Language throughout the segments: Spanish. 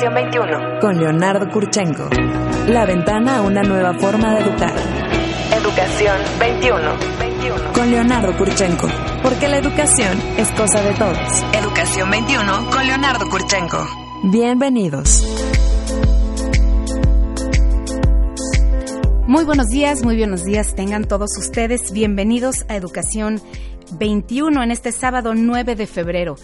Educación 21. Con Leonardo Kurchenko. La ventana a una nueva forma de educar. Educación 21. 21. Con Leonardo Kurchenko. Porque la educación es cosa de todos. Educación 21 con Leonardo Kurchenko. Bienvenidos. Muy buenos días, muy buenos días. Tengan todos ustedes bienvenidos a Educación 21 en este sábado 9 de febrero.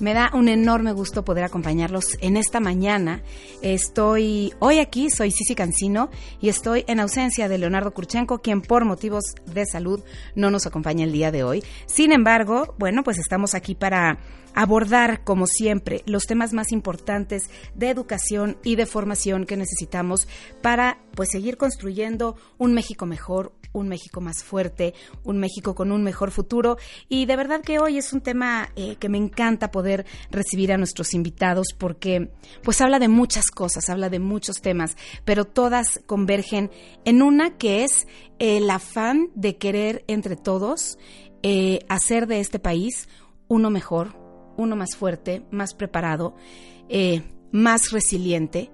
Me da un enorme gusto poder acompañarlos en esta mañana. Estoy hoy aquí, soy Cici Cancino y estoy en ausencia de Leonardo Kurchenko, quien por motivos de salud no nos acompaña el día de hoy. Sin embargo, bueno, pues estamos aquí para abordar, como siempre, los temas más importantes de educación y de formación que necesitamos para pues seguir construyendo un México mejor, un México más fuerte, un México con un mejor futuro. Y de verdad que hoy es un tema eh, que me encanta poder recibir a nuestros invitados porque pues habla de muchas cosas, habla de muchos temas, pero todas convergen en una que es el afán de querer entre todos eh, hacer de este país uno mejor, uno más fuerte, más preparado, eh, más resiliente.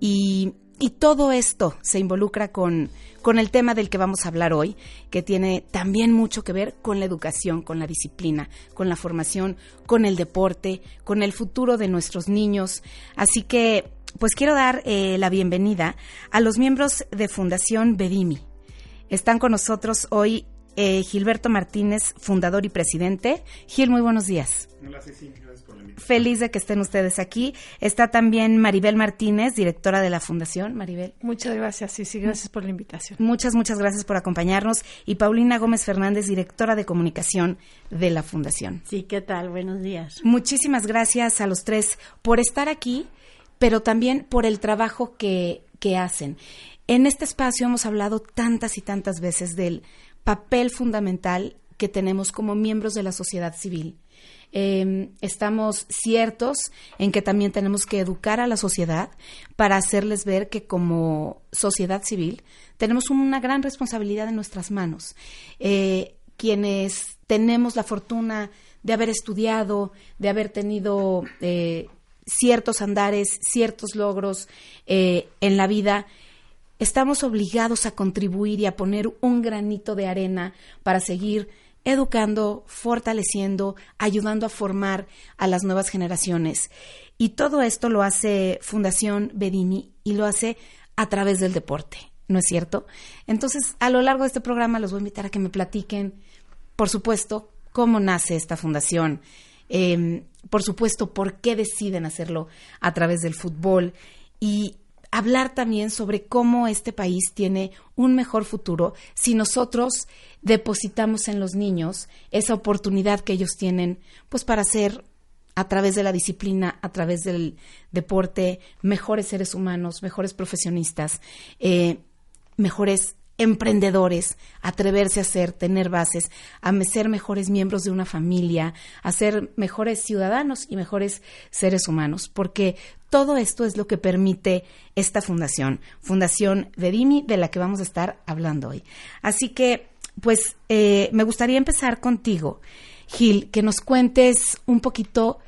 Y, y todo esto se involucra con, con el tema del que vamos a hablar hoy, que tiene también mucho que ver con la educación, con la disciplina, con la formación, con el deporte, con el futuro de nuestros niños. Así que, pues quiero dar eh, la bienvenida a los miembros de Fundación Bedimi. Están con nosotros hoy eh, Gilberto Martínez, fundador y presidente. Gil, muy buenos días. Hola, sí, sí, gracias por la invitación. Feliz de que estén ustedes aquí. Está también Maribel Martínez, directora de la Fundación. Maribel. Muchas gracias, sí, sí, gracias por la invitación. Muchas, muchas gracias por acompañarnos. Y Paulina Gómez Fernández, directora de comunicación de la Fundación. Sí, ¿qué tal? Buenos días. Muchísimas gracias a los tres por estar aquí, pero también por el trabajo que, que hacen. En este espacio hemos hablado tantas y tantas veces del papel fundamental que tenemos como miembros de la sociedad civil. Eh, estamos ciertos en que también tenemos que educar a la sociedad para hacerles ver que como sociedad civil tenemos una gran responsabilidad en nuestras manos. Eh, quienes tenemos la fortuna de haber estudiado, de haber tenido eh, ciertos andares, ciertos logros eh, en la vida, estamos obligados a contribuir y a poner un granito de arena para seguir educando, fortaleciendo, ayudando a formar a las nuevas generaciones. Y todo esto lo hace Fundación Bedini y lo hace a través del deporte, ¿no es cierto? Entonces, a lo largo de este programa los voy a invitar a que me platiquen, por supuesto, cómo nace esta fundación, eh, por supuesto, por qué deciden hacerlo a través del fútbol y hablar también sobre cómo este país tiene un mejor futuro si nosotros depositamos en los niños esa oportunidad que ellos tienen pues para ser a través de la disciplina, a través del deporte, mejores seres humanos, mejores profesionistas, eh, mejores emprendedores, atreverse a ser, tener bases, a ser mejores miembros de una familia, a ser mejores ciudadanos y mejores seres humanos, porque todo esto es lo que permite esta fundación, Fundación Vedimi, de la que vamos a estar hablando hoy. Así que, pues, eh, me gustaría empezar contigo, Gil, que nos cuentes un poquito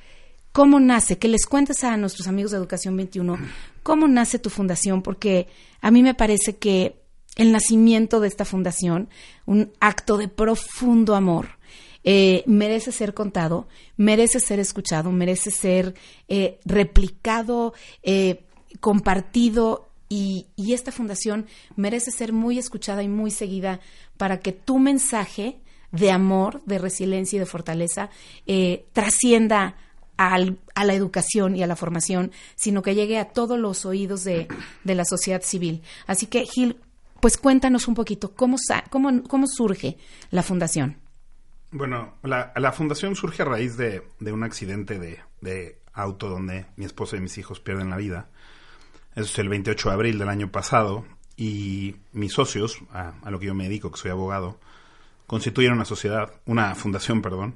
cómo nace, que les cuentes a nuestros amigos de Educación 21 cómo nace tu fundación, porque a mí me parece que el nacimiento de esta fundación, un acto de profundo amor. Eh, merece ser contado, merece ser escuchado, merece ser eh, replicado, eh, compartido y, esta fundación merece ser muy escuchada y muy seguida para que tu mensaje de amor, de resiliencia y de fortaleza trascienda al, a la educación y a la formación, sino que llegue a todos los oídos de, de la sociedad civil. Así que, Gil, pues cuéntanos un poquito, ¿cómo, cómo, cómo surge la fundación? Bueno, la, fundación surge a raíz de, de un accidente de, de, auto donde mi esposa y mis hijos pierden la vida. Es el 28 de abril del año pasado y mis socios, a, lo que yo me dedico, que soy abogado, constituyeron una sociedad, una fundación, perdón,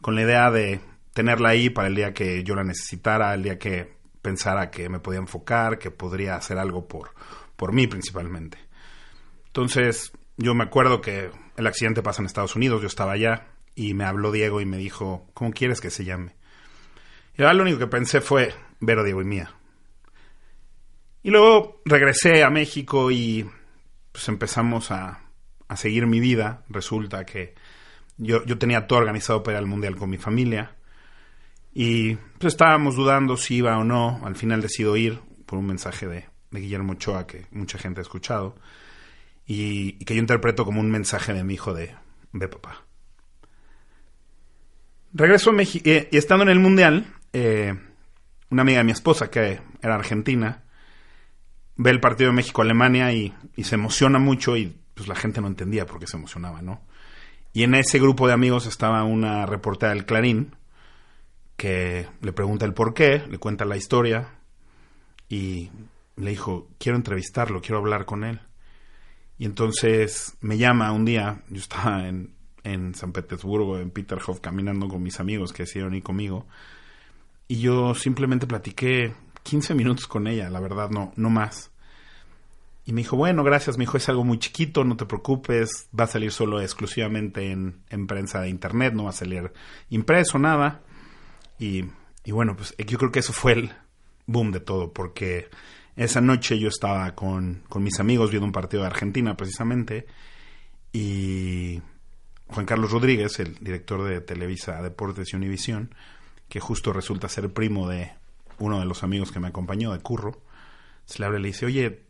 con la idea de tenerla ahí para el día que yo la necesitara, el día que pensara que me podía enfocar, que podría hacer algo por, por mí principalmente. Entonces, yo me acuerdo que el accidente pasa en Estados Unidos, yo estaba allá y me habló Diego y me dijo, ¿cómo quieres que se llame? Y ahora lo único que pensé fue Vero, Diego y Mía. Y luego regresé a México y pues empezamos a, a seguir mi vida. Resulta que yo, yo tenía todo organizado para ir al Mundial con mi familia. Y pues estábamos dudando si iba o no. Al final decido ir por un mensaje de, de Guillermo Ochoa que mucha gente ha escuchado. Y, que yo interpreto como un mensaje de mi hijo de, de papá. Regreso a México eh, y estando en el Mundial, eh, una amiga de mi esposa, que era argentina, ve el partido de México-Alemania y, y, se emociona mucho y pues la gente no entendía por qué se emocionaba, ¿no? Y en ese grupo de amigos estaba una reportera del Clarín que le pregunta el por qué, le cuenta la historia y le dijo, quiero entrevistarlo, quiero hablar con él. Y entonces me llama un día, yo estaba en, en San Petersburgo, en Peterhof, caminando con mis amigos que decidieron ir conmigo. Y yo simplemente platiqué 15 minutos con ella, la verdad, no, no más. Y me dijo, bueno, gracias, me dijo, es algo muy chiquito, no te preocupes, va a salir solo exclusivamente en, en prensa de internet, no va a salir impreso, nada. Y, y bueno, pues yo creo que eso fue el boom de todo, porque esa noche yo estaba con, con mis amigos viendo un partido de Argentina precisamente, y Juan Carlos Rodríguez, el director de Televisa Deportes y Univisión, que justo resulta ser primo de uno de los amigos que me acompañó, de Curro, se le habla y le dice, oye,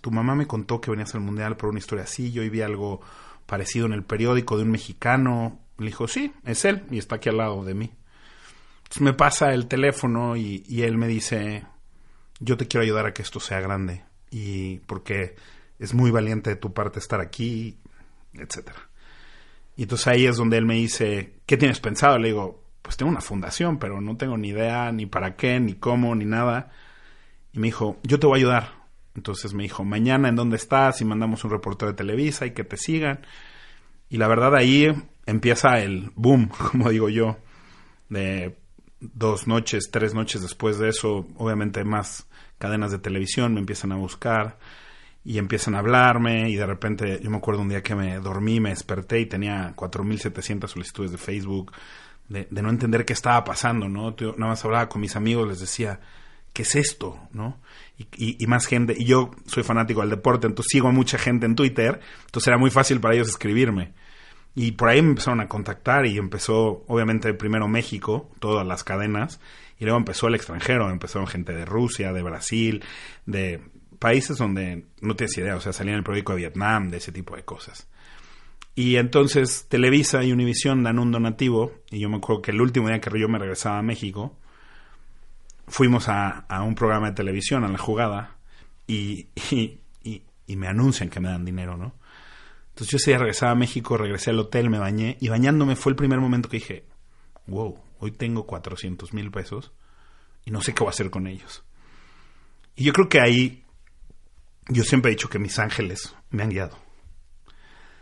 tu mamá me contó que venías al Mundial por una historia así, yo vi algo parecido en el periódico de un mexicano. Le dijo, sí, es él, y está aquí al lado de mí. Entonces me pasa el teléfono y, y él me dice, yo te quiero ayudar a que esto sea grande, y porque es muy valiente de tu parte estar aquí, etcétera. Y entonces ahí es donde él me dice, ¿qué tienes pensado? Le digo, pues tengo una fundación, pero no tengo ni idea ni para qué, ni cómo, ni nada. Y me dijo, yo te voy a ayudar. Entonces me dijo, mañana en dónde estás y mandamos un reportero de Televisa y que te sigan. Y la verdad ahí empieza el boom, como digo yo, de dos noches, tres noches después de eso, obviamente más cadenas de televisión me empiezan a buscar y empiezan a hablarme y de repente yo me acuerdo un día que me dormí, me desperté y tenía 4.700 solicitudes de Facebook de, de, no entender qué estaba pasando, ¿no? Nada más hablaba con mis amigos, les decía, ¿qué es esto? ¿no? Y, y, y, más gente, y yo soy fanático del deporte, entonces sigo a mucha gente en Twitter, entonces era muy fácil para ellos escribirme. Y por ahí me empezaron a contactar y empezó, obviamente, primero México, todas las cadenas, y luego empezó el extranjero, empezaron gente de Rusia, de Brasil, de países donde no tienes idea, o sea, salía en el periódico de Vietnam, de ese tipo de cosas. Y entonces Televisa y Univisión dan un donativo, y yo me acuerdo que el último día que yo me regresaba a México, fuimos a, a un programa de televisión, a la jugada, y, y, y, y, me anuncian que me dan dinero, ¿no? Entonces yo ese día regresaba a México, regresé al hotel, me bañé, y bañándome fue el primer momento que dije, wow, hoy tengo 400 mil pesos, y no sé qué voy a hacer con ellos. Y yo creo que ahí, yo siempre he dicho que mis ángeles me han guiado.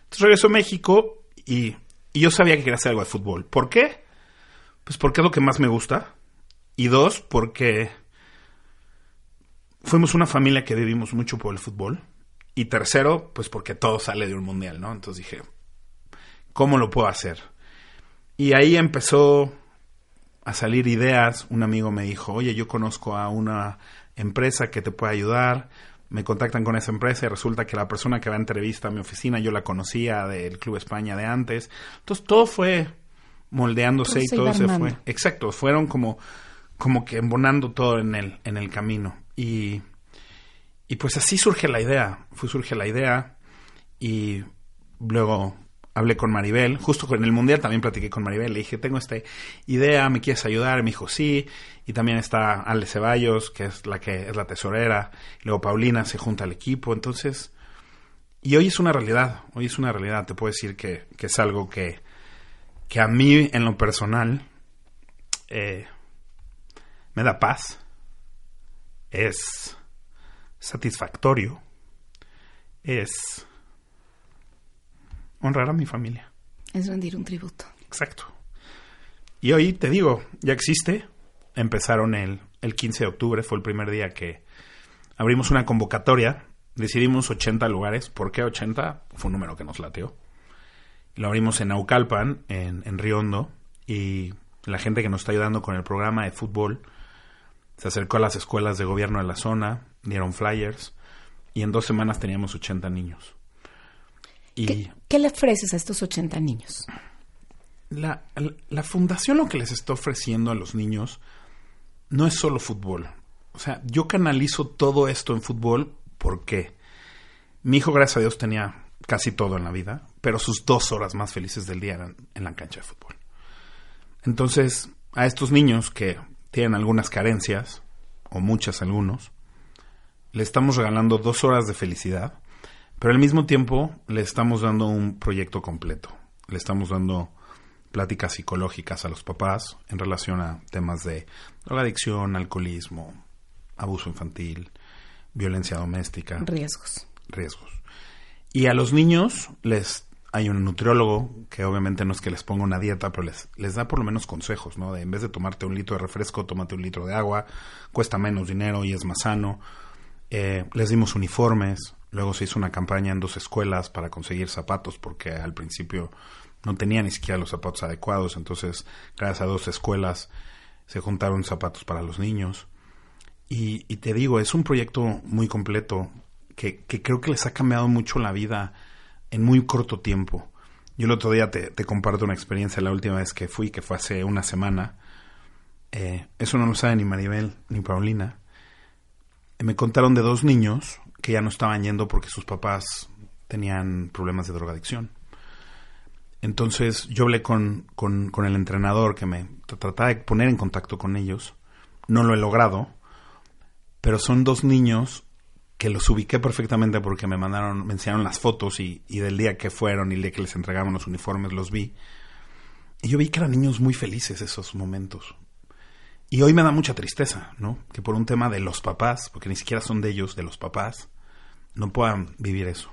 Entonces regreso a México y, y yo sabía que quería hacer algo de fútbol. ¿Por qué? Pues porque es lo que más me gusta. Y dos, porque fuimos una familia que vivimos mucho por el fútbol. Y tercero, pues porque todo sale de un mundial, ¿no? Entonces dije, ¿cómo lo puedo hacer? Y ahí empezó a salir ideas. Un amigo me dijo, oye, yo conozco a una empresa que te puede ayudar. Me contactan con esa empresa y resulta que la persona que va a entrevista a mi oficina yo la conocía del Club España de antes. Entonces todo fue moldeándose y todo se armando. fue. Exacto, fueron como como que embonando todo en el, en el camino. Y, y pues así surge la idea, fue surge la idea y luego hablé con Maribel, justo en el Mundial también platiqué con Maribel, le dije, tengo esta idea, ¿me quieres ayudar? Me dijo, sí, y también está Ale Ceballos, que es la que es la tesorera, y luego Paulina se junta al equipo, entonces, y hoy es una realidad, hoy es una realidad, te puedo decir que, que es algo que, que a mí en lo personal, eh, me da paz, es satisfactorio, es honrar a mi familia. Es rendir un tributo. Exacto. Y hoy te digo, ya existe. Empezaron el, el 15 de octubre, fue el primer día que abrimos una convocatoria. Decidimos 80 lugares. ¿Por qué 80? Fue un número que nos lateó. Lo abrimos en Naucalpan, en, en Riondo, y la gente que nos está ayudando con el programa de fútbol se acercó a las escuelas de gobierno de la zona, dieron flyers y en dos semanas teníamos 80 niños. Y ¿Qué, qué le ofreces a estos 80 niños? la, la fundación lo que les está ofreciendo a los niños no es solo fútbol. O sea, yo canalizo todo esto en fútbol porque mi hijo, gracias a Dios, tenía casi todo en la vida, pero sus dos horas más felices del día eran en la cancha de fútbol. Entonces, a estos niños que tienen algunas carencias, o muchas algunos, le estamos regalando dos horas de felicidad, pero al mismo tiempo le estamos dando un proyecto completo. Le estamos dando pláticas psicológicas a los papás en relación a temas de drogadicción, alcoholismo, abuso infantil, violencia doméstica. Riesgos. Riesgos. Y a los niños les hay un nutriólogo que obviamente no es que les ponga una dieta, pero les, les da por lo menos consejos, ¿no? De en vez de tomarte un litro de refresco, tómate un litro de agua, cuesta menos dinero y es más sano. Eh, les dimos uniformes, luego se hizo una campaña en dos escuelas para conseguir zapatos, porque al principio no tenía ni siquiera los zapatos adecuados, entonces gracias a dos escuelas se juntaron zapatos para los niños. Y, y te digo, es un proyecto muy completo que, creo que les ha cambiado mucho la vida en muy corto tiempo. Yo el otro día te, te comparto una experiencia, la última vez que fui, que fue hace una semana. Eh, eso no lo sabe ni Maribel ni Paulina. Me contaron de dos niños que ya no estaban yendo porque sus papás tenían problemas de drogadicción. Entonces yo hablé con, con, el entrenador que me trataba de poner en contacto con ellos. No lo he logrado, pero son dos niños que los ubiqué perfectamente porque me mandaron, me enseñaron las fotos y, y, del día que fueron y el día que les entregaron los uniformes los vi. Y yo vi que eran niños muy felices esos momentos. Y hoy me da mucha tristeza, ¿no? Que por un tema de los papás, porque ni siquiera son de ellos, de los papás, no puedan vivir eso.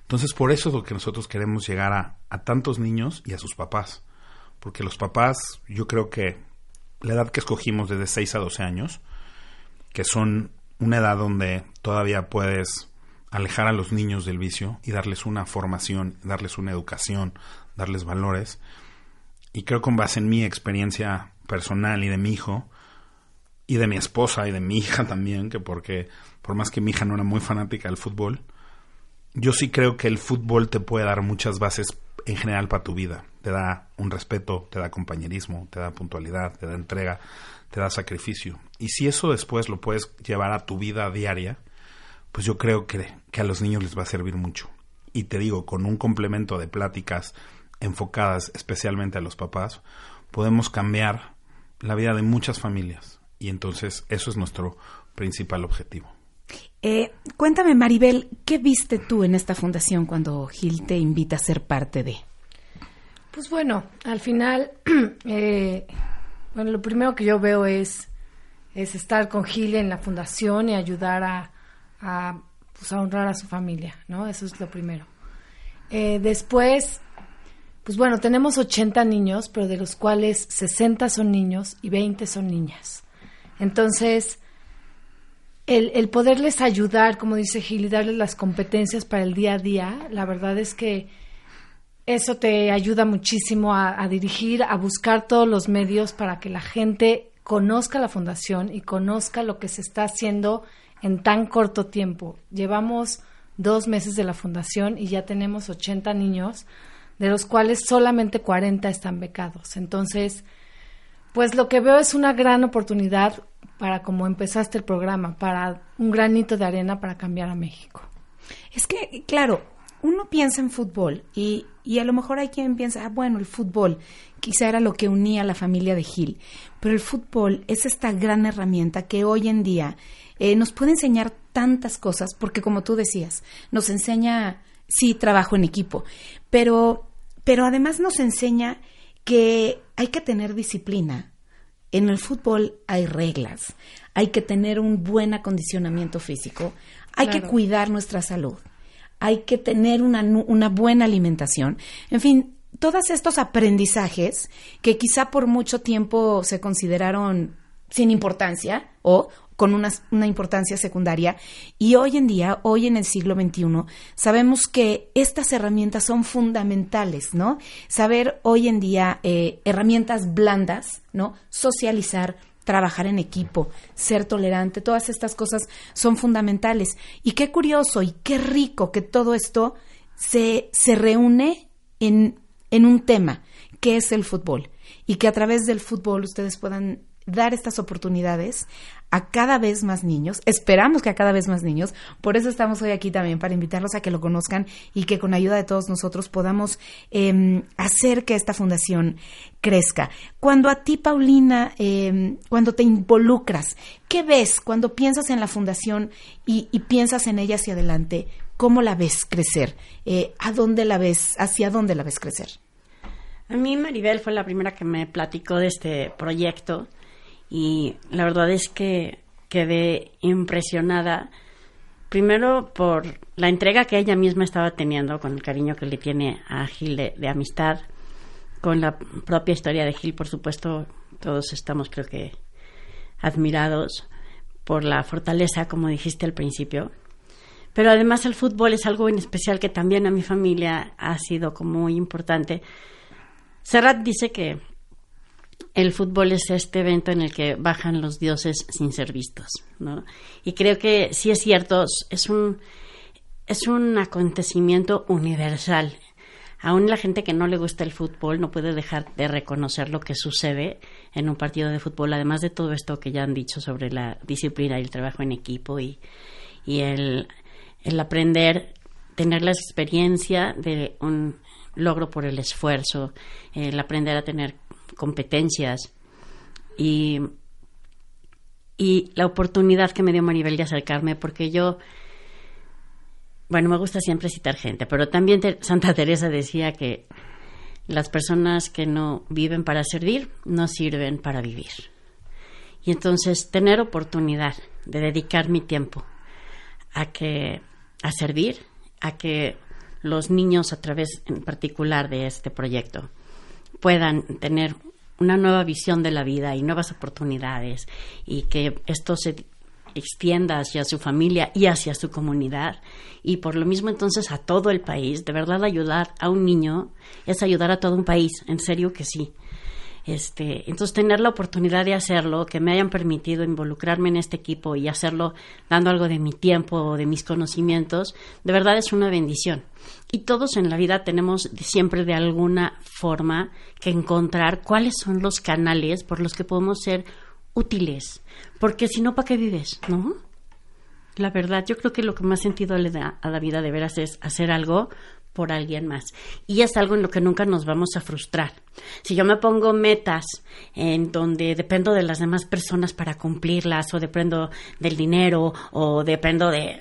Entonces, por eso es lo que nosotros queremos llegar a, a tantos niños y a sus papás. Porque los papás, yo creo que la edad que escogimos desde 6 a 12 años, que son una edad donde todavía puedes alejar a los niños del vicio y darles una formación, darles una educación, darles valores. Y creo con base en mi experiencia personal y de mi hijo, y de mi esposa y de mi hija también, que porque por más que mi hija no era muy fanática del fútbol, yo sí creo que el fútbol te puede dar muchas bases en general para tu vida. Te da un respeto, te da compañerismo, te da puntualidad, te da entrega, te da sacrificio. Y si eso después lo puedes llevar a tu vida diaria, pues yo creo que, que, a los niños les va a servir mucho. Y te digo, con un complemento de pláticas enfocadas especialmente a los papás, podemos cambiar la vida de muchas familias. Y entonces eso es nuestro principal objetivo. Eh, cuéntame, Maribel, ¿qué viste tú en esta fundación cuando Gil te invita a ser parte de? Pues bueno, al final, eh, bueno, lo primero que yo veo es, es estar con Gil en la fundación y ayudar a, a, pues a honrar a su familia, ¿no? Eso es lo primero. Eh, después, pues bueno, tenemos 80 niños, pero de los cuales 60 son niños y 20 son niñas. Entonces, el, el, poderles ayudar, como dice Gil, y darles las competencias para el día a día, la verdad es que eso te ayuda muchísimo a, a, dirigir, a buscar todos los medios para que la gente conozca la fundación y conozca lo que se está haciendo en tan corto tiempo. Llevamos dos meses de la fundación y ya tenemos 80 niños, de los cuales solamente 40 están becados. Entonces, pues lo que veo es una gran oportunidad para como empezaste el programa, para un granito de arena para cambiar a México. Es que, claro, uno piensa en fútbol y, y a lo mejor hay quien piensa, ah, bueno, el fútbol quizá era lo que unía a la familia de Gil, pero el fútbol es esta gran herramienta que hoy en día eh, nos puede enseñar tantas cosas, porque como tú decías, nos enseña, sí, trabajo en equipo, pero, pero además nos enseña que hay que tener disciplina, en el fútbol hay reglas, hay que tener un buen acondicionamiento físico, hay claro. que cuidar nuestra salud, hay que tener una, una buena alimentación, en fin, todos estos aprendizajes que quizá por mucho tiempo se consideraron sin importancia o con una, una, importancia secundaria. Y hoy en día, hoy en el siglo XXI, sabemos que estas herramientas son fundamentales, ¿no? Saber hoy en día eh, herramientas blandas, ¿no? Socializar, trabajar en equipo, ser tolerante, todas estas cosas son fundamentales. Y qué curioso y qué rico que todo esto se, se reúne en, en un tema, que es el fútbol. Y que a través del fútbol ustedes puedan dar estas oportunidades a cada vez más niños. Esperamos que a cada vez más niños. Por eso estamos hoy aquí también, para invitarlos a que lo conozcan y que con ayuda de todos nosotros podamos eh, hacer que esta fundación crezca. Cuando a ti, Paulina, eh, cuando te involucras, ¿qué ves cuando piensas en la fundación y, y piensas en ella hacia adelante? ¿Cómo la ves crecer? Eh, ¿A dónde la ves? ¿Hacia dónde la ves crecer? A mí Maribel fue la primera que me platicó de este proyecto y la verdad es que quedé impresionada primero por la entrega que ella misma estaba teniendo con el cariño que le tiene a Gil de, de, amistad con la propia historia de Gil por supuesto todos estamos creo que admirados por la fortaleza como dijiste al principio. Pero además el fútbol es algo en especial que también a mi familia ha sido como muy importante. Serrat dice que el fútbol es este evento en el que bajan los dioses sin ser vistos, ¿no? Y creo que sí es cierto, es un, es un acontecimiento universal. Aún la gente que no le gusta el fútbol no puede dejar de reconocer lo que sucede en un partido de fútbol, además de todo esto que ya han dicho sobre la disciplina y el trabajo en equipo y, y el, el aprender, tener la experiencia de un logro por el esfuerzo, el aprender a tener competencias y, y la oportunidad que me dio Maribel de acercarme, porque yo, bueno, me gusta siempre citar gente, pero también Santa Teresa decía que las personas que no viven para servir no sirven para vivir. Y entonces tener oportunidad de dedicar mi tiempo a que a servir, a que los niños a través en particular de este proyecto puedan tener una nueva visión de la vida y nuevas oportunidades y que esto se extienda hacia su familia y hacia su comunidad y por lo mismo entonces a todo el país. De verdad ayudar a un niño es ayudar a todo un país, en serio que sí. Este, entonces tener la oportunidad de hacerlo, que me hayan permitido involucrarme en este equipo y hacerlo dando algo de mi tiempo o de mis conocimientos, de verdad es una bendición. Y todos en la vida tenemos siempre de alguna forma que encontrar cuáles son los canales por los que podemos ser útiles, porque si no, ¿para qué vives? ¿No? La verdad, yo creo que lo que más sentido le da a la vida de veras es hacer algo por alguien más. Y es algo en lo que nunca nos vamos a frustrar. Si yo me pongo metas en donde dependo de las demás personas para cumplirlas, o dependo del dinero, o dependo de,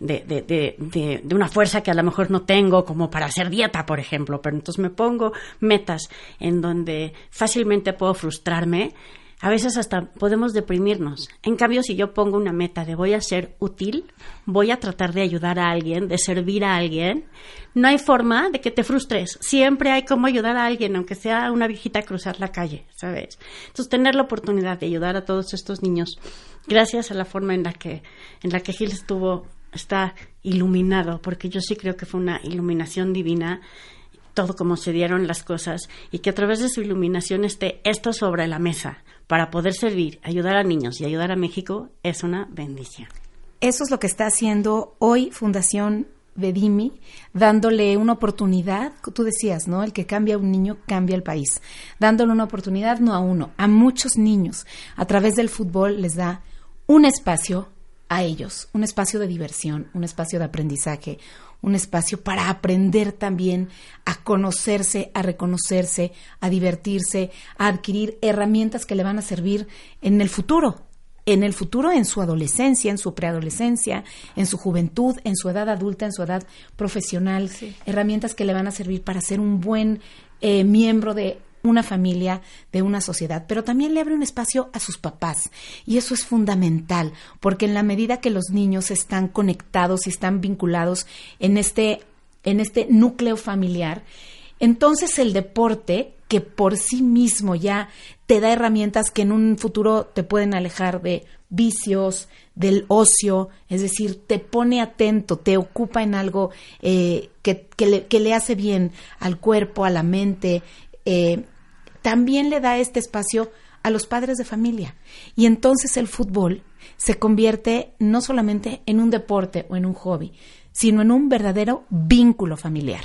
de, de, de, de, una fuerza que a lo mejor no tengo, como para hacer dieta, por ejemplo, pero entonces me pongo metas en donde fácilmente puedo frustrarme, a veces hasta podemos deprimirnos. En cambio, si yo pongo una meta de voy a ser útil, voy a tratar de ayudar a alguien, de servir a alguien, no hay forma de que te frustres. Siempre hay cómo ayudar a alguien, aunque sea una viejita a cruzar la calle, ¿sabes? Entonces, tener la oportunidad de ayudar a todos estos niños, gracias a la forma en la que, en la que Gil estuvo, está iluminado, porque yo sí creo que fue una iluminación divina todo como se dieron las cosas y que a través de su iluminación esté esto sobre la mesa para poder servir, ayudar a niños y ayudar a México es una bendición. Eso es lo que está haciendo hoy Fundación Bedimi, dándole una oportunidad, tú decías, ¿no? El que cambia a un niño cambia el país. Dándole una oportunidad no a uno, a muchos niños. A través del fútbol les da un espacio a ellos, un espacio de diversión, un espacio de aprendizaje, un espacio para aprender también a conocerse, a reconocerse, a divertirse, a adquirir herramientas que le van a servir en el futuro, en el futuro, en su adolescencia, en su preadolescencia, en su juventud, en su edad adulta, en su edad profesional, sí. herramientas que le van a servir para ser un buen eh, miembro de una familia, de una sociedad, pero también le abre un espacio a sus papás. Y eso es fundamental, porque en la medida que los niños están conectados y están vinculados en este, en este núcleo familiar, entonces el deporte, que por sí mismo ya te da herramientas que en un futuro te pueden alejar de vicios, del ocio, es decir, te pone atento, te ocupa en algo eh, que, que, le, hace bien al cuerpo, a la mente, eh, también le da este espacio a los padres de familia. Y entonces el fútbol se convierte no solamente en un deporte o en un hobby, sino en un verdadero vínculo familiar,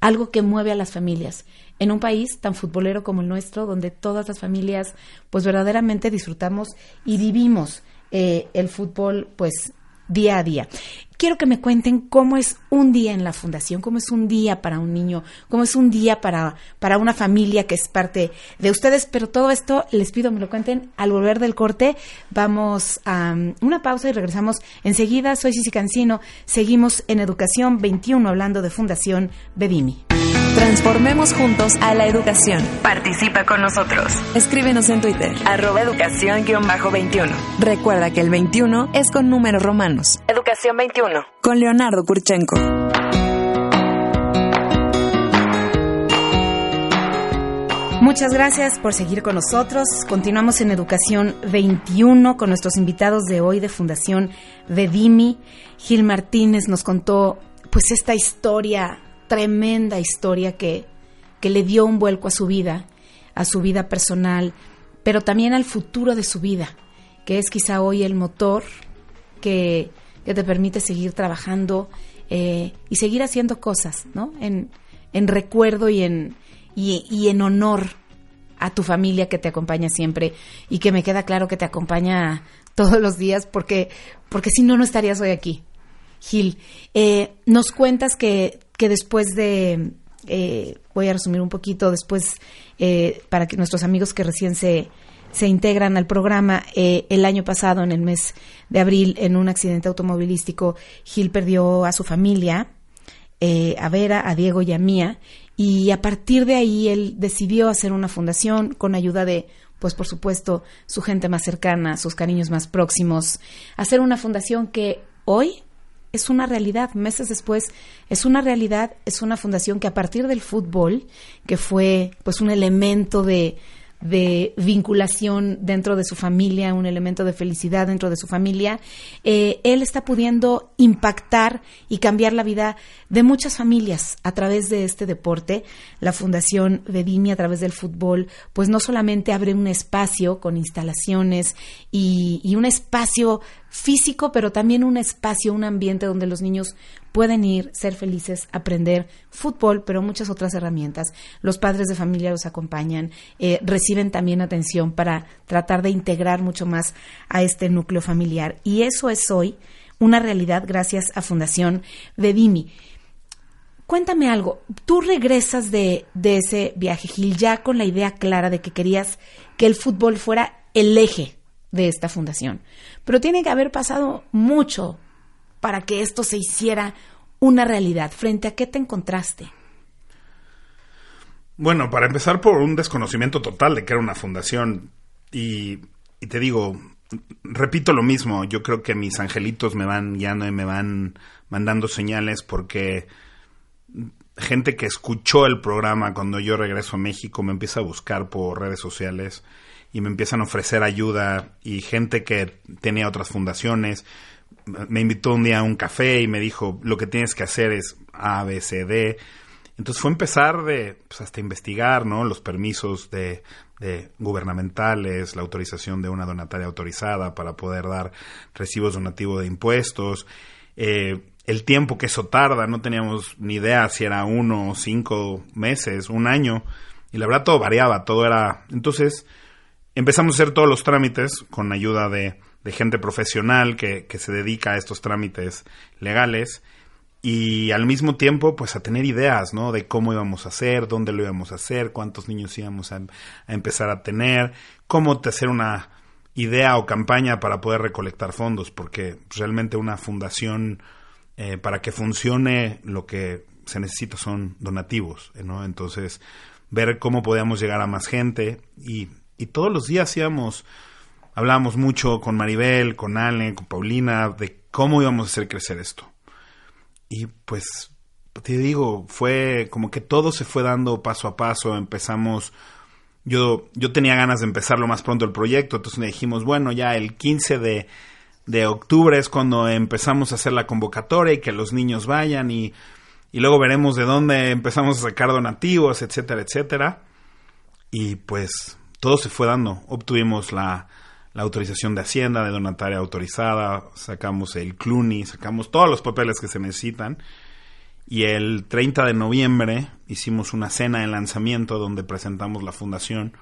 algo que mueve a las familias. En un país tan futbolero como el nuestro, donde todas las familias pues verdaderamente disfrutamos y vivimos eh, el fútbol pues día a día. Quiero que me cuenten cómo es un día en la fundación, cómo es un día para un niño, cómo es un día para, para una familia que es parte de ustedes, pero todo esto les pido me lo cuenten al volver del corte. Vamos a um, una pausa y regresamos enseguida. Soy Cici Cancino, seguimos en Educación 21 hablando de Fundación Bedimi. Transformemos juntos a la educación. Participa con nosotros. Escríbenos en Twitter. Arroba educación-21. Recuerda que el 21 es con números romanos. Educación 21. Con Leonardo Kurchenko. Muchas gracias por seguir con nosotros. Continuamos en Educación 21 con nuestros invitados de hoy de Fundación Vedimi. Gil Martínez nos contó pues esta historia tremenda historia que, que le dio un vuelco a su vida, a su vida personal, pero también al futuro de su vida, que es quizá hoy el motor que, que te permite seguir trabajando eh, y seguir haciendo cosas, ¿no? En, en recuerdo y en, y, y, en honor a tu familia que te acompaña siempre y que me queda claro que te acompaña todos los días porque, porque si no, no estarías hoy aquí. Gil, eh, nos cuentas que que después de, eh, voy a resumir un poquito, después, eh, para que nuestros amigos que recién se, se integran al programa, eh, el año pasado, en el mes de abril, en un accidente automovilístico, Gil perdió a su familia, a Vera, a Diego y a Mía, y a partir de ahí él decidió hacer una fundación con ayuda de pues por supuesto, su gente más cercana, sus cariños más próximos, hacer una fundación que hoy es una realidad. Meses después es una realidad, es una fundación que a partir del fútbol, que fue pues un elemento de, de vinculación dentro de su familia, un elemento de felicidad dentro de su familia, eh, él está pudiendo impactar y cambiar la vida de muchas familias a través de este deporte. La Fundación Bedini a través del fútbol, pues no solamente abre un espacio con instalaciones y, y un espacio físico, pero también un espacio, un ambiente donde los niños pueden ir, ser felices, aprender fútbol, pero muchas otras herramientas. Los padres de familia los acompañan, eh, reciben también atención para tratar de integrar mucho más a este núcleo familiar. Y eso es hoy una realidad gracias a Fundación Bedimi. Cuéntame algo, tú regresas de, de ese viaje, Gil, ya con la idea clara de que querías que el fútbol fuera el eje de esta fundación. Pero tiene que haber pasado mucho para que esto se hiciera una realidad? ¿Frente a qué te encontraste? Bueno, para empezar por un desconocimiento total de que era una fundación y, te digo, repito lo mismo, yo creo que mis angelitos me van guiando y me van mandando señales porque gente que escuchó el programa cuando yo regreso a México me empieza a buscar por redes sociales y me empiezan a ofrecer ayuda y gente que tenía otras fundaciones me invitó un día a un café y me dijo, lo que tienes que hacer es A, B, C, D. Entonces fue empezar de, pues hasta investigar, ¿no? Los permisos de, gubernamentales, la autorización de una donataria autorizada para poder dar recibos donativos de impuestos, eh, el tiempo que eso tarda, no teníamos ni idea si era uno, cinco meses, un año, y la verdad todo variaba, todo era... Entonces empezamos a hacer todos los trámites con ayuda de de gente profesional que, que se dedica a estos trámites legales y al mismo tiempo pues a tener ideas, ¿no? De cómo íbamos a hacer, dónde lo íbamos a hacer, cuántos niños íbamos a, empezar a tener, cómo hacer una idea o campaña para poder recolectar fondos, porque realmente una fundación eh, para que funcione lo que se necesita son donativos, ¿no? Entonces ver cómo podíamos llegar a más gente y, y todos los días íbamos hablábamos mucho con Maribel, con Ale, con Paulina, de cómo íbamos a hacer crecer esto. Y pues, te digo, fue como que todo se fue dando paso a paso, empezamos... Yo, yo tenía ganas de empezar lo más pronto el proyecto, entonces le dijimos, bueno, ya el 15 de, de octubre es cuando empezamos a hacer la convocatoria y que los niños vayan y, y luego veremos de dónde empezamos a sacar donativos, etcétera, etcétera. Y pues todo se fue dando. Obtuvimos la, la autorización de Hacienda, de donataria autorizada, sacamos el CLUNY, sacamos todos los papeles que se necesitan. Y el 30 de noviembre hicimos una cena de lanzamiento donde presentamos la fundación.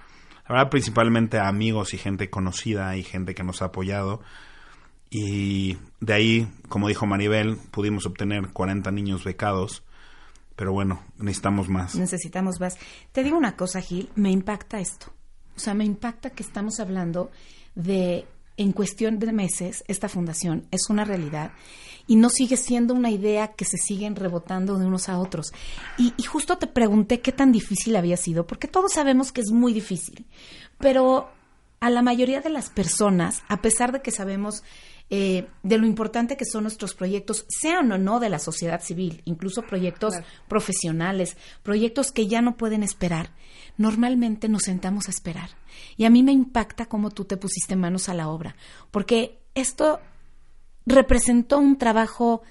La principalmente amigos y gente conocida y gente que nos ha apoyado. Y de ahí, como dijo Maribel, pudimos obtener 40 niños becados. Pero bueno, necesitamos más. Necesitamos más. Te digo una cosa, Gil, me impacta esto. O sea, me impacta que estamos hablando de, en cuestión de meses, esta fundación es una realidad y no sigue siendo una idea que se siguen rebotando de unos a otros. Y, y justo te pregunté qué tan difícil había sido, porque todos sabemos que es muy difícil, pero a la mayoría de las personas, a pesar de que sabemos eh, de lo importante que son nuestros proyectos, sean o no de la sociedad civil, incluso proyectos profesionales, proyectos que ya no pueden esperar, normalmente nos sentamos a esperar. Y a mí me impacta cómo tú te pusiste manos a la obra, porque esto representó un trabajo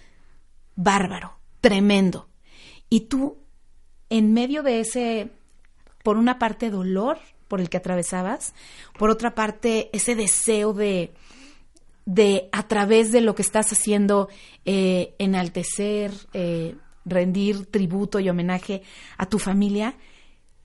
bárbaro, tremendo. Y tú, en medio de ese, por una parte, dolor por el que atravesabas, por otra parte, ese deseo de de a través de lo que estás haciendo eh, enaltecer, eh, rendir tributo y homenaje a tu familia,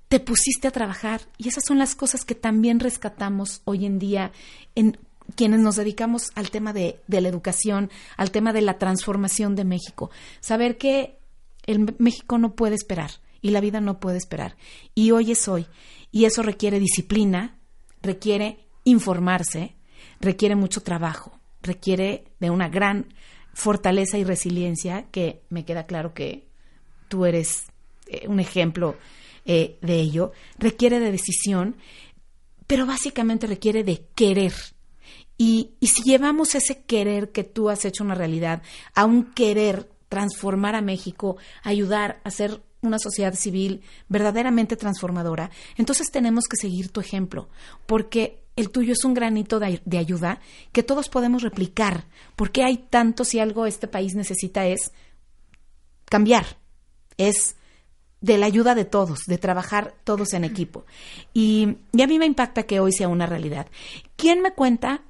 te pusiste a trabajar y esas son las cosas que también rescatamos hoy en día en quienes nos dedicamos al tema de, de la educación, al tema de la transformación de México. Saber que el México no puede esperar y la vida no puede esperar. Y hoy es hoy. Y eso requiere disciplina, requiere informarse, requiere mucho trabajo, requiere de una gran fortaleza y resiliencia que me queda claro que tú eres eh, un ejemplo eh, de ello, requiere de decisión, pero básicamente requiere de querer. Y, y si llevamos ese querer que tú has hecho una realidad a un querer transformar a México, ayudar a ser una sociedad civil verdaderamente transformadora, entonces tenemos que seguir tu ejemplo, porque el tuyo es un granito de, de, ayuda que todos podemos replicar. porque hay tanto si algo este país necesita es cambiar? Es de la ayuda de todos, de trabajar todos en equipo. Y, y a mí me impacta que hoy sea una realidad. ¿Quién me cuenta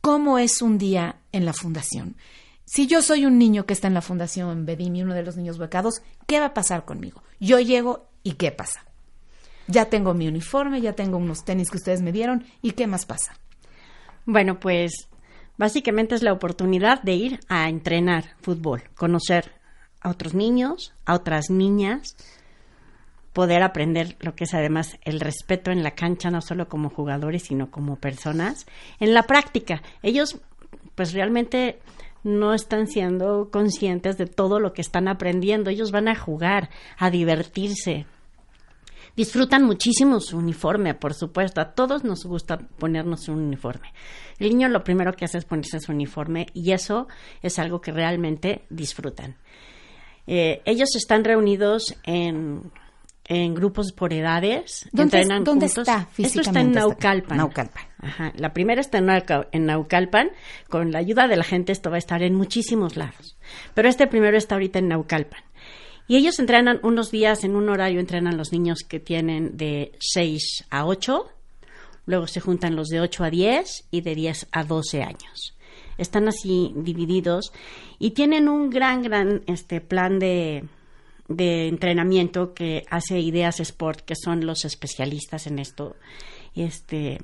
cómo es un día en la fundación? Si yo soy un niño que está en la fundación Bedimi, uno de los niños becados, ¿qué va a pasar conmigo? Yo llego y ¿qué pasa? ya tengo mi uniforme, ya tengo unos tenis que ustedes me dieron, ¿y qué más pasa? Bueno, pues básicamente es la oportunidad de ir a entrenar fútbol, conocer a otros niños, a otras niñas, poder aprender lo que es además el respeto en la cancha, no solo como jugadores, sino como personas. En la práctica, ellos pues realmente no están siendo conscientes de todo lo que están aprendiendo. Ellos van a jugar, a divertirse, Disfrutan muchísimo su uniforme, por supuesto. A todos nos gusta ponernos un uniforme. El niño lo primero que hace es ponerse su uniforme y eso es algo que realmente disfrutan. Eh, ellos están reunidos en, en grupos por edades. ¿Dónde, ¿dónde está físicamente? Esto está en Naucalpan. Naucalpan. Ajá. La primera está en Naucalpan. Con la ayuda de la gente esto va a estar en muchísimos lados. Pero este primero está ahorita en Naucalpan. Y ellos entrenan unos días, en un horario entrenan los niños que tienen de 6 a 8, luego se juntan los de 8 a 10 y de 10 a 12 años. Están así divididos y tienen un gran, gran este, plan de, de entrenamiento que hace Ideas Sport, que son los especialistas en esto. Este,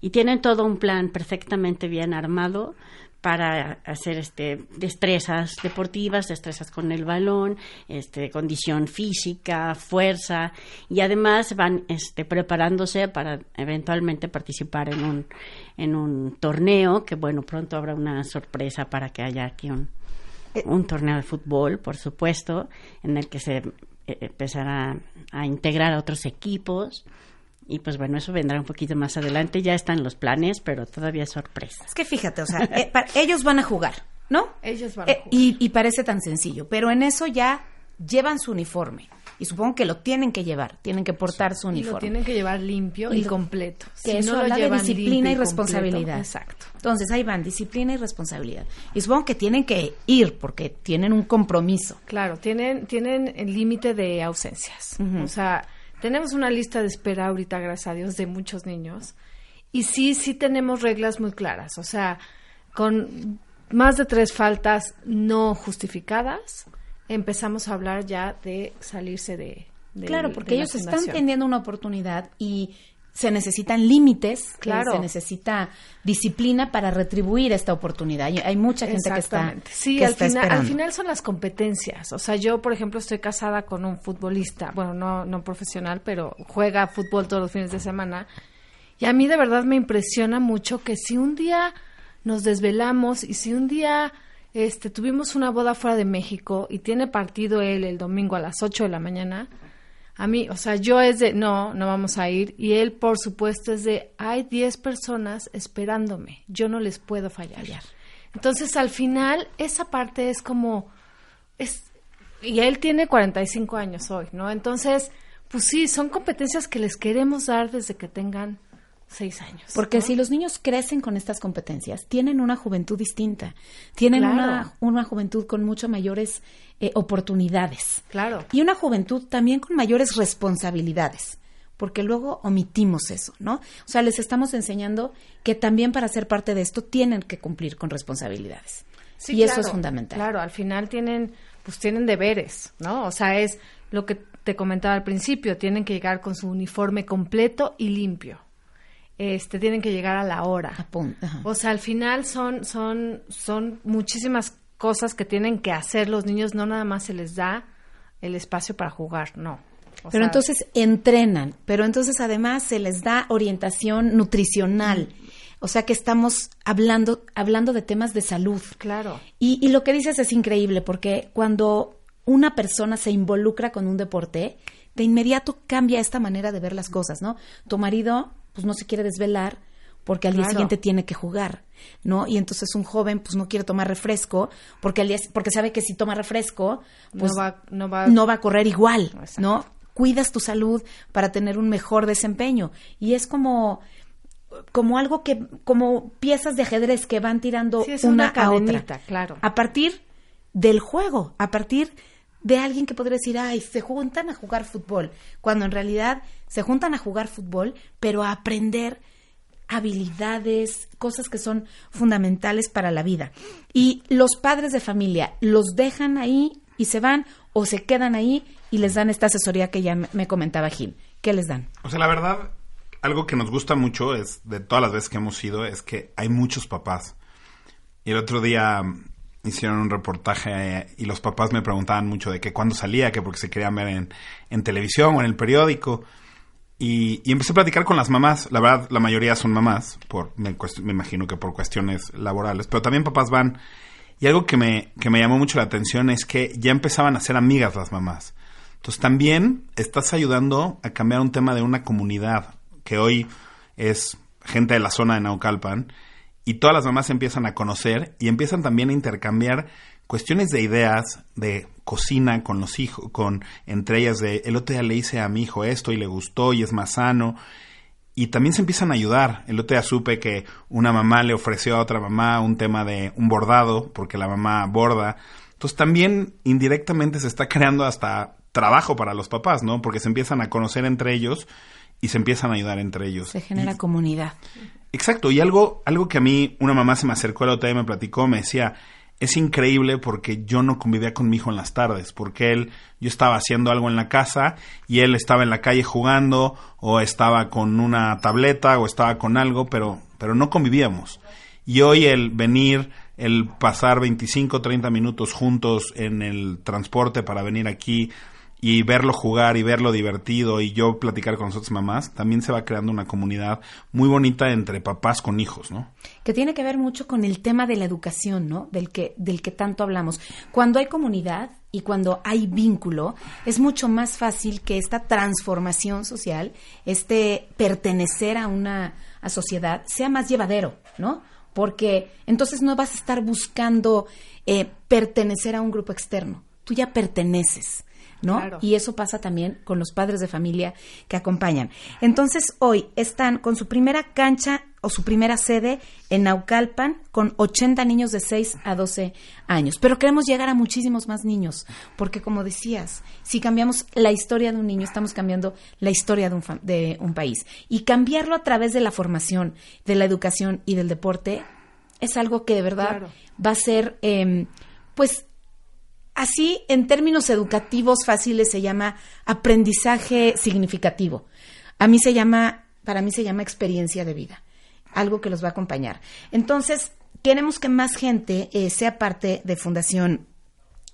y tienen todo un plan perfectamente bien armado para hacer este destrezas deportivas, destrezas con el balón, este condición física, fuerza y además van este preparándose para eventualmente participar en un en un torneo que bueno, pronto habrá una sorpresa para que haya aquí un. Un torneo de fútbol, por supuesto, en el que se eh, empezará a integrar a otros equipos y pues bueno, eso vendrá un poquito más adelante. Ya están los planes, pero todavía es sorpresa. Es que fíjate, o sea, eh, ellos van a jugar, ¿no? Ellos van a eh, y, y, parece tan sencillo, pero en eso ya llevan su uniforme. Y supongo que lo tienen que llevar, tienen que portar su uniforme. Y lo tienen que llevar limpio y, completo. Que eso no habla de disciplina y, responsabilidad. Exacto. Entonces ahí van, disciplina y responsabilidad. Y supongo que tienen que ir porque tienen un compromiso. Claro, tienen, tienen el límite de ausencias. O sea, tenemos una lista de espera ahorita, gracias a Dios, de muchos niños. Y sí, sí tenemos reglas muy claras. O sea, con más de tres faltas no justificadas, empezamos a hablar ya de salirse de... de claro, porque de ellos están teniendo una oportunidad y se necesitan límites, Claro. se necesita disciplina para retribuir esta oportunidad. Y hay mucha gente que está. Sí, que al, está final, al esperando. final son las competencias. O sea, yo, por ejemplo, estoy casada con un futbolista, bueno, no, no profesional, pero juega fútbol todos los fines de semana. Y a mí de verdad me impresiona mucho que si un día nos desvelamos y si un día este, tuvimos una boda fuera de México y tiene partido él el domingo a las 8 de la mañana, a mí, o sea, yo es de, no, no vamos a ir. Y él, por supuesto, es de, hay 10 personas esperándome, yo no les puedo fallar. Entonces, al final, esa parte es como, es, y él tiene 45 años hoy, ¿no? Entonces, pues sí, son competencias que les queremos dar desde que tengan 6 años. Porque ¿no? si los niños crecen con estas competencias, tienen una juventud distinta, tienen Claro. una, una juventud con mucho mayores eh, oportunidades Claro. y una juventud también con mayores responsabilidades, porque luego omitimos eso, ¿no? O sea, les estamos enseñando que también para ser parte de esto tienen que cumplir con responsabilidades. Sí, y eso es fundamental. Claro, al final tienen, pues tienen deberes, ¿no? O sea, es lo que te comentaba al principio, tienen que llegar con su uniforme completo y limpio. Este, tienen que llegar a la hora. Ajá. O sea, al final son, son, son muchísimas cosas que tienen que hacer los niños, no nada más se les da el espacio para jugar, no. O Pero sea, entonces entrenan, pero entonces además se les da orientación nutricional. O sea que estamos hablando, hablando de temas de salud. Claro. Y, y lo que dices es increíble porque cuando una persona se involucra con un deporte, de inmediato cambia esta manera de ver las cosas, ¿no? Tu marido, pues no se quiere desvelar porque al día siguiente tiene que jugar, ¿no? Y entonces un joven, pues no quiere tomar refresco porque al día, porque sabe que si toma refresco, pues no va, no va, no va a correr igual, Exacto. ¿no? Cuidas tu salud para tener un mejor desempeño. Y es como, como algo que, como piezas de ajedrez que van tirando Sí, es una, una a otra. claro. A partir del juego, a partir de alguien que podría decir, ay, se juntan a jugar fútbol, cuando en realidad se juntan a jugar fútbol, pero a aprender habilidades, cosas que son fundamentales para la vida. Y los padres de familia los dejan ahí y se van o se quedan ahí y les dan esta asesoría que ya me- me comentaba Gil. ¿Qué les dan? O sea, la verdad, algo que nos gusta mucho es, de todas las veces que hemos ido, es que hay muchos papás. Y el otro día hicieron un reportaje eh, y los papás me preguntaban mucho de que cuándo salía, que porque se querían ver en, televisión o en el periódico. Y, y empecé a platicar con las mamás. La verdad, la mayoría son mamás, por, me, me imagino que por cuestiones laborales, pero también papás van. Y algo que me, que me llamó mucho la atención es que ya empezaban a ser amigas las mamás. Entonces también estás ayudando a cambiar un tema de una comunidad que hoy es gente de la zona de Naucalpan y todas las mamás se empiezan a conocer y empiezan también a intercambiar cuestiones de ideas de cocina con los hijos, con entre ellas de el otro día le hice a mi hijo esto y le gustó y es más sano y también se empiezan a ayudar. El otro día supe que una mamá le ofreció a otra mamá un tema de un bordado porque la mamá borda. Entonces también indirectamente se está creando hasta trabajo para los papás, ¿no? Porque se empiezan a conocer entre ellos y se empiezan a ayudar entre ellos. Se genera Y- comunidad. Exacto, y algo, algo que a mí una mamá se me acercó el otro día y me platicó, me decía, es increíble porque yo no convivía con mi hijo en las tardes, porque él, yo estaba haciendo algo en la casa y él estaba en la calle jugando o estaba con una tableta o estaba con algo, pero, pero no convivíamos. Y hoy el venir, el pasar 25, 30 minutos juntos en el transporte para venir aquí y verlo jugar y verlo divertido y yo platicar con nosotros mamás, también se va creando una comunidad muy bonita entre papás con hijos, ¿no? que tiene que ver mucho con el tema de la educación, ¿no? Del que, del que tanto hablamos. Cuando hay comunidad y cuando hay vínculo, es mucho más fácil que esta transformación social, este pertenecer a una a sociedad, sea más llevadero, ¿no? Porque entonces no vas a estar buscando eh, pertenecer a un grupo externo. Tú ya perteneces. ¿No? Claro. Y eso pasa también con los padres de familia que acompañan. Entonces, hoy están con su primera cancha o su primera sede en Naucalpan con 80 niños de 6 a 12 años. Pero queremos llegar a muchísimos más niños, porque como decías, si cambiamos la historia de un niño, estamos cambiando la historia de un, fa- de un país. Y cambiarlo a través de la formación, de la educación y del deporte es algo que de verdad Claro. va a ser, em, pues, así en términos educativos fáciles se llama aprendizaje significativo. A mí se llama, para mí se llama experiencia de vida, algo que los va a acompañar. Entonces, queremos que más gente eh, sea parte de Fundación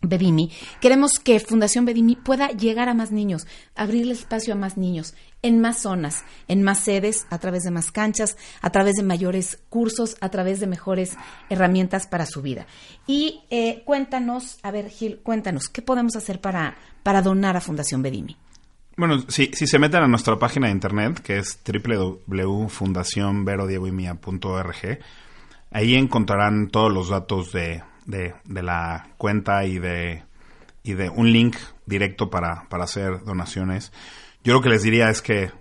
Bedimi. Queremos que Fundación Bedimi pueda llegar a más niños, abrirle espacio a más niños, en más zonas, en más sedes, a través de más canchas, a través de mayores cursos, a través de mejores herramientas para su vida. Y eh, cuéntanos, a ver, Gil, cuéntanos, ¿qué podemos hacer para, para donar a Fundación Bedimi? Bueno, si, si se meten a nuestra página de internet, que es www.fundacionverodiegoymia.org, ahí encontrarán todos los datos de, de, de la cuenta y de, y de un link directo para, para hacer donaciones. Yo lo que les diría es que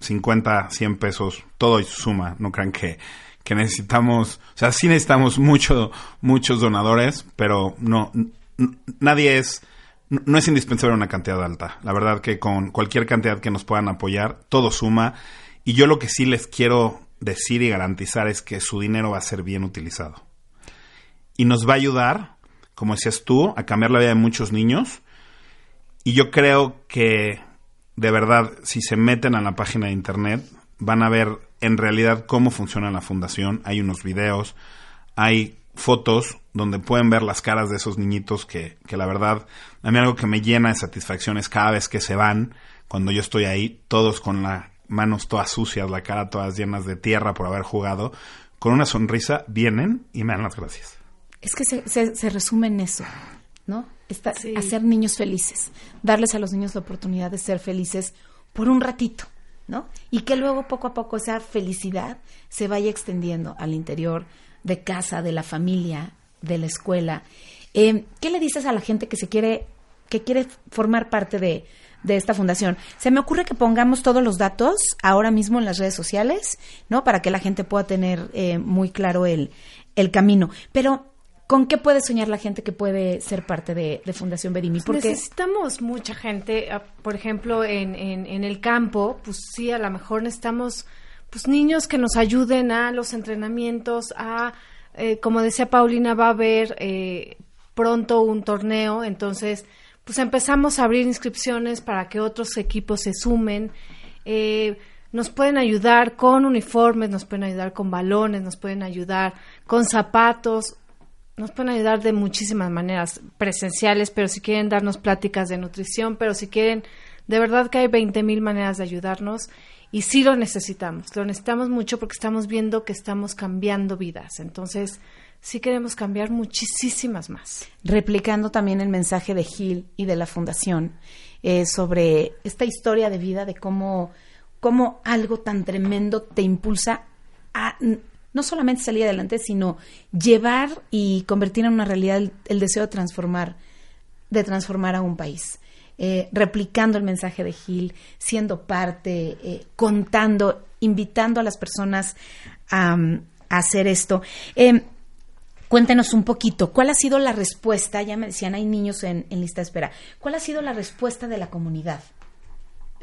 50, 100 pesos, todo suma, no crean que, que necesitamos, o sea, sí necesitamos mucho, muchos donadores, pero no, nadie es, no es indispensable una cantidad alta. La verdad que con cualquier cantidad que nos puedan apoyar, todo suma. Y yo lo que sí les quiero decir y garantizar es que su dinero va a ser bien utilizado. Y nos va a ayudar, como decías tú, a cambiar la vida de muchos niños. Y yo creo que, de verdad, si se meten a la página de internet, van a ver en realidad cómo funciona la fundación. Hay unos videos, hay fotos donde pueden ver las caras de esos niñitos que, que la verdad, a mí algo que me llena de satisfacción es cada vez que se van, cuando yo estoy ahí, todos con las manos todas sucias, la cara todas llenas de tierra por haber jugado, con una sonrisa vienen y me dan las gracias. Es que se, se, se resume en eso, ¿no? Sí. Hacer niños felices, darles a los niños la oportunidad de ser felices por un ratito, ¿no? Y que luego poco a poco esa felicidad se vaya extendiendo al interior de casa, de la familia, de la escuela. Eh, ¿Qué le dices a la gente que se quiere, que quiere formar parte de, de esta fundación? Se me ocurre que pongamos todos los datos ahora mismo en las redes sociales, ¿no? Para que la gente pueda tener eh, muy claro el, el camino. Pero, ¿con qué puede soñar la gente que puede ser parte de, Fundación Bedimi? Porque Necesitamos mucha gente, ah, por ejemplo, en el campo, pues sí, a lo mejor necesitamos pues niños que nos ayuden a los entrenamientos, a, eh, como decía Paulina, va a haber eh, pronto un torneo, entonces pues empezamos a abrir inscripciones para que otros equipos se sumen. Eh, nos pueden ayudar con uniformes, nos pueden ayudar con balones, nos pueden ayudar con zapatos, nos pueden ayudar de muchísimas maneras, presenciales, pero si quieren darnos pláticas de nutrición, pero si quieren, de verdad que hay 20 mil maneras de ayudarnos y sí lo necesitamos, lo necesitamos mucho porque estamos viendo que estamos cambiando vidas, entonces sí queremos cambiar muchísimas más. replicando también el mensaje de Gil y de la Fundación eh, sobre esta historia de vida, de cómo, cómo algo tan tremendo te impulsa a no solamente salir adelante, sino llevar y convertir en una realidad el, deseo de transformar, de transformar a un país. Eh, replicando el mensaje de Gil, siendo parte, eh, contando, invitando a las personas a, a hacer esto. Eh, Cuéntenos un poquito, ¿cuál ha sido la respuesta? Ya me decían, hay niños en, en lista de espera. ¿Cuál ha sido la respuesta de la comunidad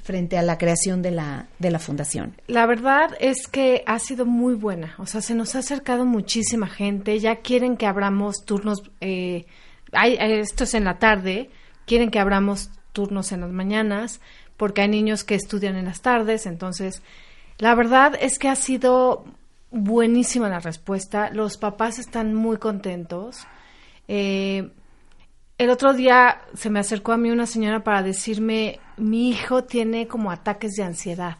frente a la creación de la, de la fundación? La verdad es que ha sido muy buena. O sea, se nos ha acercado muchísima gente. Ya quieren que abramos turnos. Eh, hay, eh, esto es en la tarde. Quieren que abramos turnos en las mañanas porque hay niños que estudian en las tardes. Entonces, la verdad es que ha sido buenísima la respuesta. Los papás están muy contentos. Eh, el otro día se me acercó a mí una señora para decirme, mi hijo tiene como ataques de ansiedad.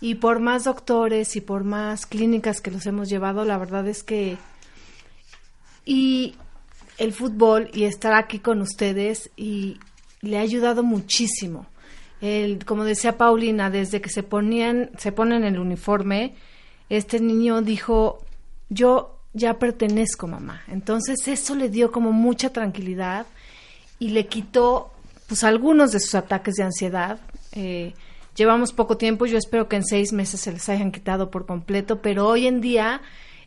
Y por más doctores y por más clínicas que los hemos llevado, la verdad es que... Y el fútbol y estar aquí con ustedes y le ha ayudado muchísimo. El, como decía Paulina, desde que se ponían, se ponen el uniforme, este niño dijo, yo ya pertenezco, mamá. Entonces eso le dio como mucha tranquilidad y le quitó pues algunos de sus ataques de ansiedad. Eh, llevamos poco tiempo, yo espero que en seis meses se les hayan quitado por completo, pero hoy en día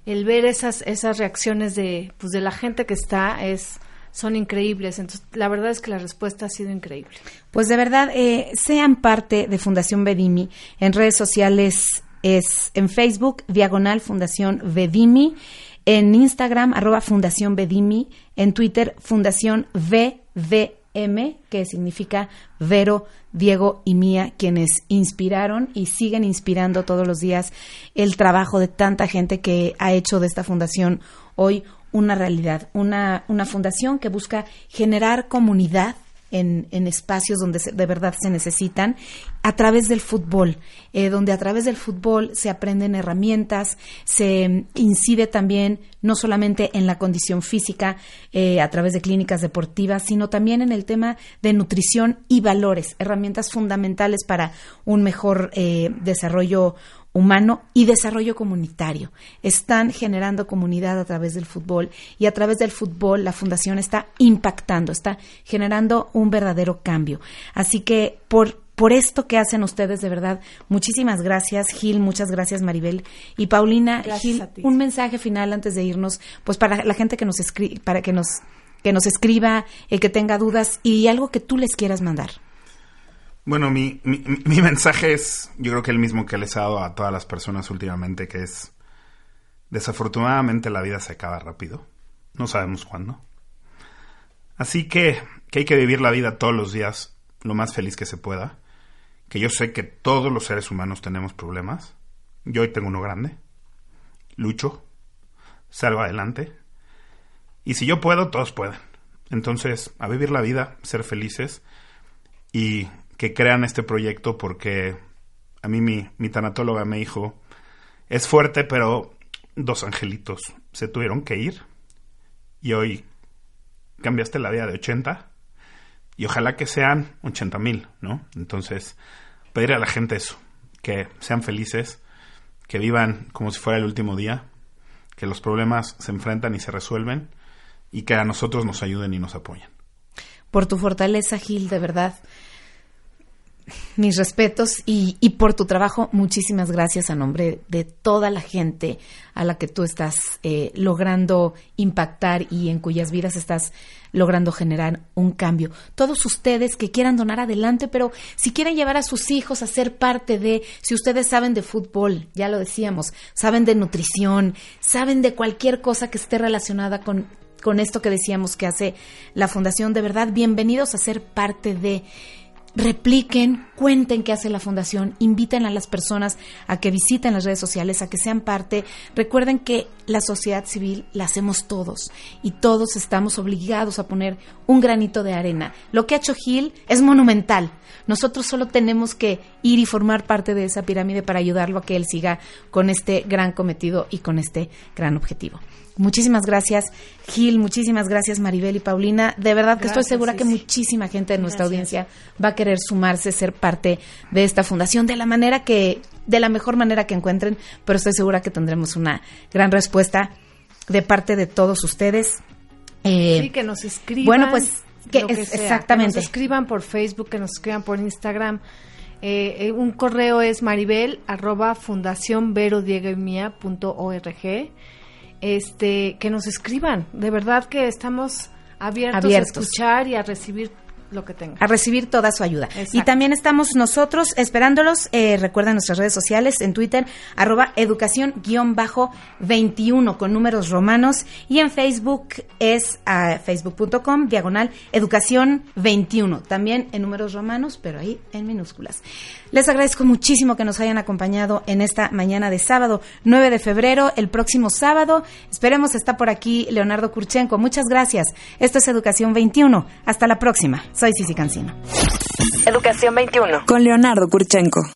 el ver esas, esas reacciones de, pues, de la gente que está es son increíbles. Entonces, la verdad es que la respuesta ha sido increíble. Pues de verdad, eh, sean parte de Fundación Bedimi. En redes sociales es en Facebook, Diagonal Fundación Bedimi. En Instagram, arroba Fundación Bedimi. En Twitter, Fundación VDM, que significa Vero, Diego y Mía, quienes inspiraron y siguen inspirando todos los días el trabajo de tanta gente que ha hecho de esta fundación hoy una realidad, una, una fundación que busca generar comunidad en, espacios donde de verdad se necesitan, a través del fútbol, eh, donde a través del fútbol se aprenden herramientas, se incide también no solamente en la condición física eh, a través de clínicas deportivas, sino también en el tema de nutrición y valores, herramientas fundamentales para un mejor eh, desarrollo humano y desarrollo comunitario. Están generando comunidad a través del fútbol y a través del fútbol la fundación está impactando, está generando un verdadero cambio. Así que por por esto que hacen ustedes, de verdad, muchísimas gracias, Gil, muchas gracias, Maribel. Y Paulina, Gil, un mensaje final antes de irnos, pues para la gente que nos escribe, para que nos, que nos escriba, el que tenga dudas y algo que tú les quieras mandar. Bueno, mi, mi, mensaje es, yo creo que el mismo que les he dado a todas las personas últimamente, que es, desafortunadamente la vida se acaba rápido, no sabemos cuándo. Así que, que hay que vivir la vida todos los días lo más feliz que se pueda, que yo sé que todos los seres humanos tenemos problemas, yo hoy tengo uno grande, lucho, salgo adelante, y si yo puedo, todos pueden. Entonces, a vivir la vida, ser felices y que crean este proyecto porque a mí mi, mi tanatóloga me dijo, es fuerte, pero dos angelitos se tuvieron que ir y hoy cambiaste la vida de 80 y ojalá que sean 80 mil, ¿no? Entonces, pedir a la gente eso, que sean felices, que vivan como si fuera el último día, que los problemas se enfrentan y se resuelven y que a nosotros nos ayuden y nos apoyen. Por tu fortaleza, Gil, de verdad mis respetos y, por tu trabajo, muchísimas gracias a nombre de toda la gente a la que tú estás eh, logrando impactar y en cuyas vidas estás logrando generar un cambio. Todos ustedes que quieran donar adelante, pero si quieren llevar a sus hijos a ser parte de, si ustedes saben de fútbol, ya lo decíamos, saben de nutrición, saben de cualquier cosa que esté relacionada con, con esto que decíamos que hace la Fundación, de verdad, bienvenidos a ser parte de repliquen, cuenten qué hace la fundación, inviten a las personas a que visiten las redes sociales, a que sean parte. Recuerden que la sociedad civil la hacemos todos y todos estamos obligados a poner un granito de arena. Lo que ha hecho Gil es monumental. Nosotros solo tenemos que ir y formar parte de esa pirámide para ayudarlo a que él siga con este gran cometido y con este gran objetivo. Muchísimas gracias, Gil. Muchísimas gracias, Maribel y Paulina. De verdad que estoy segura que muchísima gente de nuestra audiencia va a querer sumarse, ser parte de esta fundación de la manera que, de la mejor manera que encuentren, pero estoy segura que tendremos una gran respuesta de parte de todos ustedes. Eh, sí, que nos escriban. Bueno, pues que, exactamente. Que nos escriban por Facebook, que nos escriban por Instagram. Eh, eh, un correo es maribel arroba fundación este, que nos escriban. De verdad que estamos abiertos, a escuchar y a recibir lo que tenga. A recibir toda su ayuda. Y también estamos nosotros esperándolos. Eh, recuerden nuestras redes sociales en Twitter, arroba educación-21 con números romanos. Y en Facebook es uh, facebook.com diagonal educación 21. También en números romanos, pero ahí en minúsculas. Les agradezco muchísimo que nos hayan acompañado en esta mañana de sábado 9 de febrero, el próximo sábado. Esperemos está por aquí Leonardo Kurchenko. Muchas gracias. Esto es Educación 21. Hasta la próxima. Soy Cici Cancino. Educación 21. Con Leonardo Kurchenko.